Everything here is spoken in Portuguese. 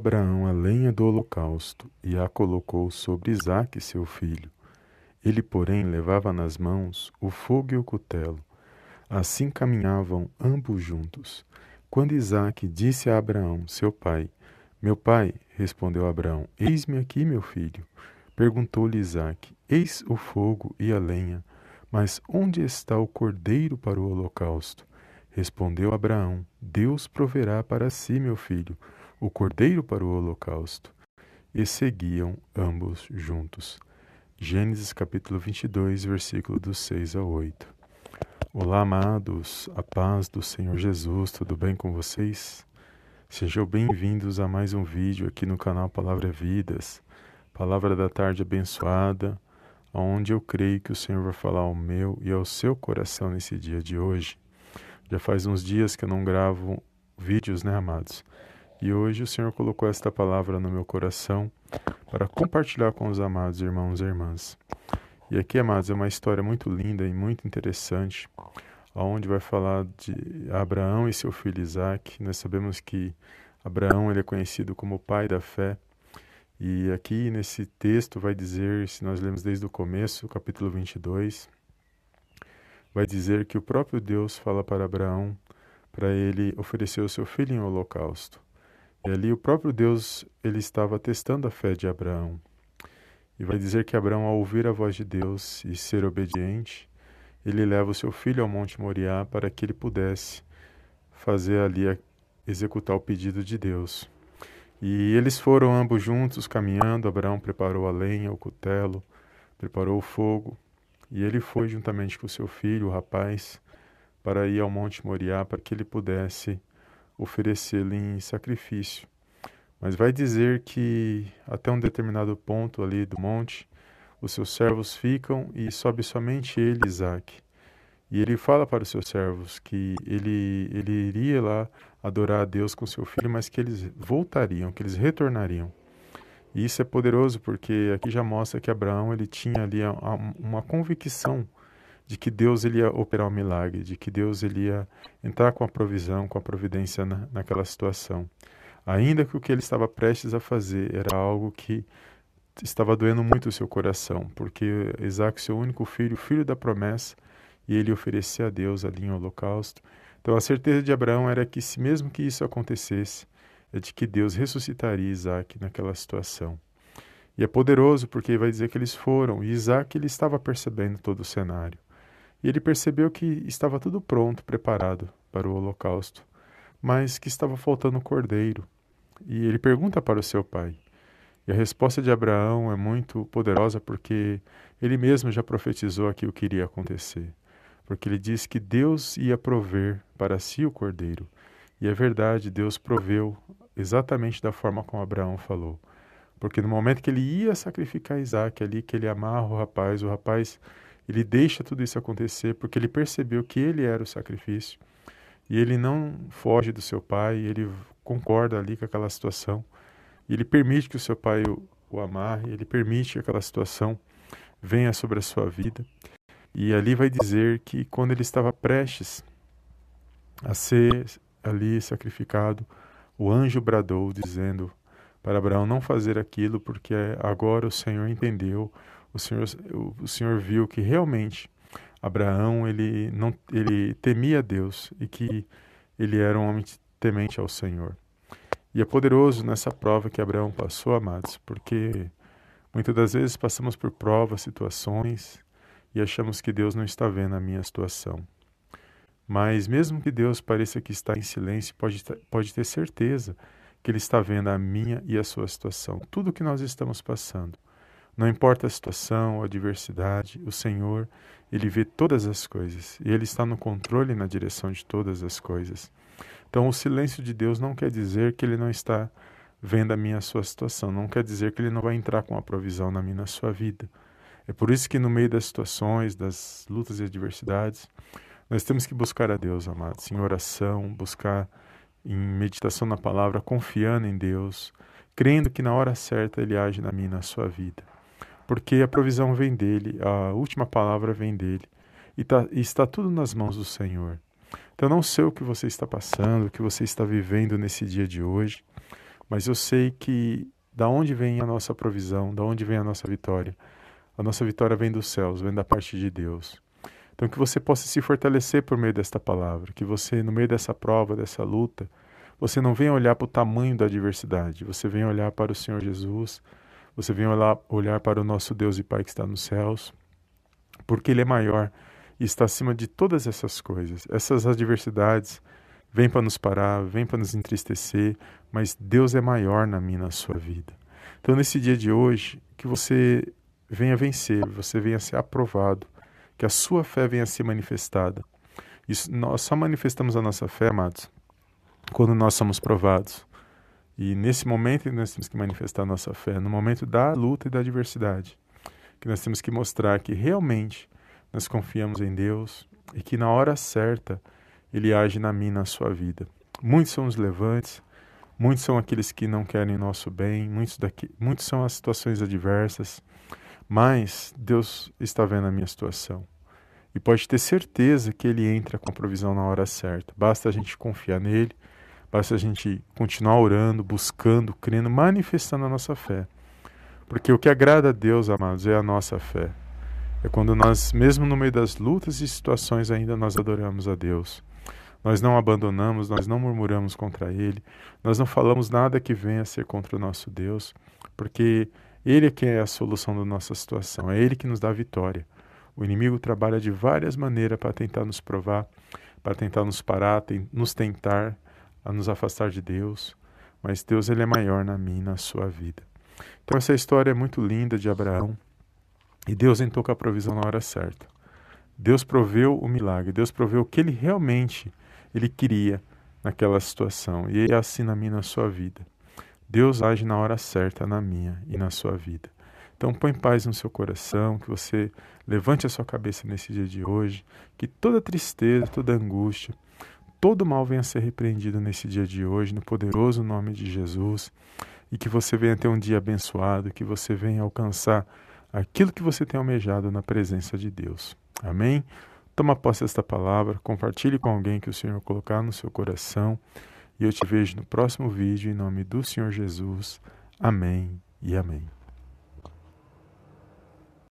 Abraão a lenha do holocausto e a colocou sobre Isaque, seu filho. Ele, porém, levava nas mãos o fogo e o cutelo. Assim caminhavam ambos juntos. Quando Isaque disse a Abraão, seu pai, Meu pai, respondeu Abraão, eis-me aqui, meu filho. Perguntou-lhe Isaque, Eis o fogo e a lenha, mas onde está o cordeiro para o holocausto? Respondeu Abraão, Deus proverá para si, meu filho, o cordeiro para o holocausto. E seguiam ambos juntos. Gênesis capítulo 22, versículo dos 6 a 8. Olá, amados, a paz do Senhor Jesus, tudo bem com vocês? Sejam bem-vindos a mais um vídeo aqui no canal Palavra Vidas, Palavra da Tarde abençoada, onde eu creio que o Senhor vai falar ao meu e ao seu coração nesse dia de hoje. Já faz uns dias que eu não gravo vídeos, né, amados? E hoje o Senhor colocou esta palavra no meu coração para compartilhar com os amados irmãos e irmãs. E aqui, amados, é uma história muito linda e muito interessante, onde vai falar de Abraão e seu filho Isaac. Nós sabemos que Abraão ele é conhecido como o pai da fé. E aqui nesse texto vai dizer, se nós lemos desde o começo, capítulo 22, vai dizer que o próprio Deus fala para Abraão para ele oferecer o seu filho em holocausto. E ali o próprio Deus ele estava testando a fé de Abraão. E vai dizer que Abraão, ao ouvir a voz de Deus e ser obediente, ele leva o seu filho ao Monte Moriá para que ele pudesse fazer ali, executar o pedido de Deus. E eles foram ambos juntos caminhando. Abraão preparou a lenha, o cutelo, preparou o fogo. E ele foi juntamente com seu filho, o rapaz, para ir ao Monte Moriá para que ele pudesse oferecê-lo em sacrifício. Mas vai dizer que até um determinado ponto ali do monte, os seus servos ficam e sobe somente ele, Isaac. E ele fala para os seus servos que ele, ele iria lá adorar a Deus com seu filho, mas que eles voltariam, que eles retornariam. E isso é poderoso porque aqui já mostra que Abraão ele tinha ali uma convicção de que Deus ele ia operar um milagre, de que Deus ele ia entrar com a provisão, com a providência na, naquela situação. Ainda que o que ele estava prestes a fazer era algo que estava doendo muito o seu coração, porque Isaac, seu único filho, filho da promessa, e ele oferecia a Deus ali em holocausto. Então a certeza de Abraão era que, se mesmo que isso acontecesse, é de que Deus ressuscitaria Isaac naquela situação. E é poderoso porque vai dizer que eles foram, e Isaac ele estava percebendo todo o cenário. E ele percebeu que estava tudo pronto, preparado para o holocausto, mas que estava faltando o cordeiro. E ele pergunta para o seu pai. E a resposta de Abraão é muito poderosa porque ele mesmo já profetizou aqui o que iria acontecer. Porque ele diz que Deus ia prover para si o cordeiro. E é verdade, Deus proveu exatamente da forma como Abraão falou. Porque no momento que ele ia sacrificar Isaac, ali que ele amarra o rapaz, o rapaz ele deixa tudo isso acontecer porque ele percebeu que ele era o sacrifício. E ele não foge do seu pai, ele concorda ali com aquela situação. Ele permite que o seu pai o, o amarre, ele permite que aquela situação venha sobre a sua vida. E ali vai dizer que quando ele estava prestes a ser ali sacrificado, o anjo bradou, dizendo para Abraão não fazer aquilo, porque agora o Senhor entendeu o Senhor, o Senhor viu que realmente Abraão ele não ele temia Deus e que ele era um homem temente ao Senhor. E é poderoso nessa prova que Abraão passou, amados, porque muitas das vezes passamos por provas, situações e achamos que Deus não está vendo a minha situação. Mas mesmo que Deus pareça que está em silêncio, pode, pode ter certeza que Ele está vendo a minha e a sua situação, tudo que nós estamos passando. Não importa a situação, a adversidade, o Senhor, Ele vê todas as coisas e Ele está no controle e na direção de todas as coisas. Então, o silêncio de Deus não quer dizer que Ele não está vendo a minha a sua situação, não quer dizer que Ele não vai entrar com a provisão na minha na sua vida. É por isso que no meio das situações, das lutas e adversidades, nós temos que buscar a Deus, amados, em oração, buscar em meditação na palavra, confiando em Deus, crendo que na hora certa Ele age na minha e na sua vida porque a provisão vem dele, a última palavra vem dele, e, tá, e está tudo nas mãos do Senhor. Então, não sei o que você está passando, o que você está vivendo nesse dia de hoje, mas eu sei que da onde vem a nossa provisão, da onde vem a nossa vitória. A nossa vitória vem dos céus, vem da parte de Deus. Então, que você possa se fortalecer por meio desta palavra, que você, no meio dessa prova, dessa luta, você não venha olhar para o tamanho da adversidade, você venha olhar para o Senhor Jesus, você venha olhar, olhar para o nosso Deus e Pai que está nos céus, porque Ele é maior e está acima de todas essas coisas. Essas adversidades vêm para nos parar, vêm para nos entristecer, mas Deus é maior na minha na sua vida. Então, nesse dia de hoje, que você venha vencer, você venha ser aprovado, que a sua fé venha ser manifestada. Isso, nós só manifestamos a nossa fé, amados, quando nós somos provados. E nesse momento nós temos que manifestar a nossa fé, no momento da luta e da adversidade, que nós temos que mostrar que realmente nós confiamos em Deus e que na hora certa Ele age na minha na sua vida. Muitos são os levantes, muitos são aqueles que não querem nosso bem, muitos, daqui, muitos são as situações adversas, mas Deus está vendo a minha situação. E pode ter certeza que Ele entra com a provisão na hora certa. Basta a gente confiar nele, basta a gente continuar orando, buscando, crendo, manifestando a nossa fé. Porque o que agrada a Deus, amados, é a nossa fé. É quando nós, mesmo no meio das lutas e situações, ainda nós adoramos a Deus. Nós não abandonamos, nós não murmuramos contra Ele, nós não falamos nada que venha a ser contra o nosso Deus, porque ele é que é a solução da nossa situação, é Ele que nos dá a vitória. O inimigo trabalha de várias maneiras para tentar nos provar, para tentar nos parar, tem, nos tentar a nos afastar de Deus, mas Deus ele é maior na minha e na sua vida. Então essa história é muito linda de Abraão e Deus entrou com a provisão na hora certa. Deus proveu o milagre, Deus proveu o que ele realmente ele queria naquela situação e é assim na minha e na sua vida. Deus age na hora certa na minha e na sua vida. Então põe paz no seu coração, que você levante a sua cabeça nesse dia de hoje, que toda tristeza, toda angústia, todo mal venha a ser repreendido nesse dia de hoje, no poderoso nome de Jesus, e que você venha ter um dia abençoado, que você venha alcançar aquilo que você tem almejado na presença de Deus. Amém? Toma posse desta palavra, compartilhe com alguém que o Senhor colocar no seu coração. E eu te vejo no próximo vídeo, em nome do Senhor Jesus. Amém e amém.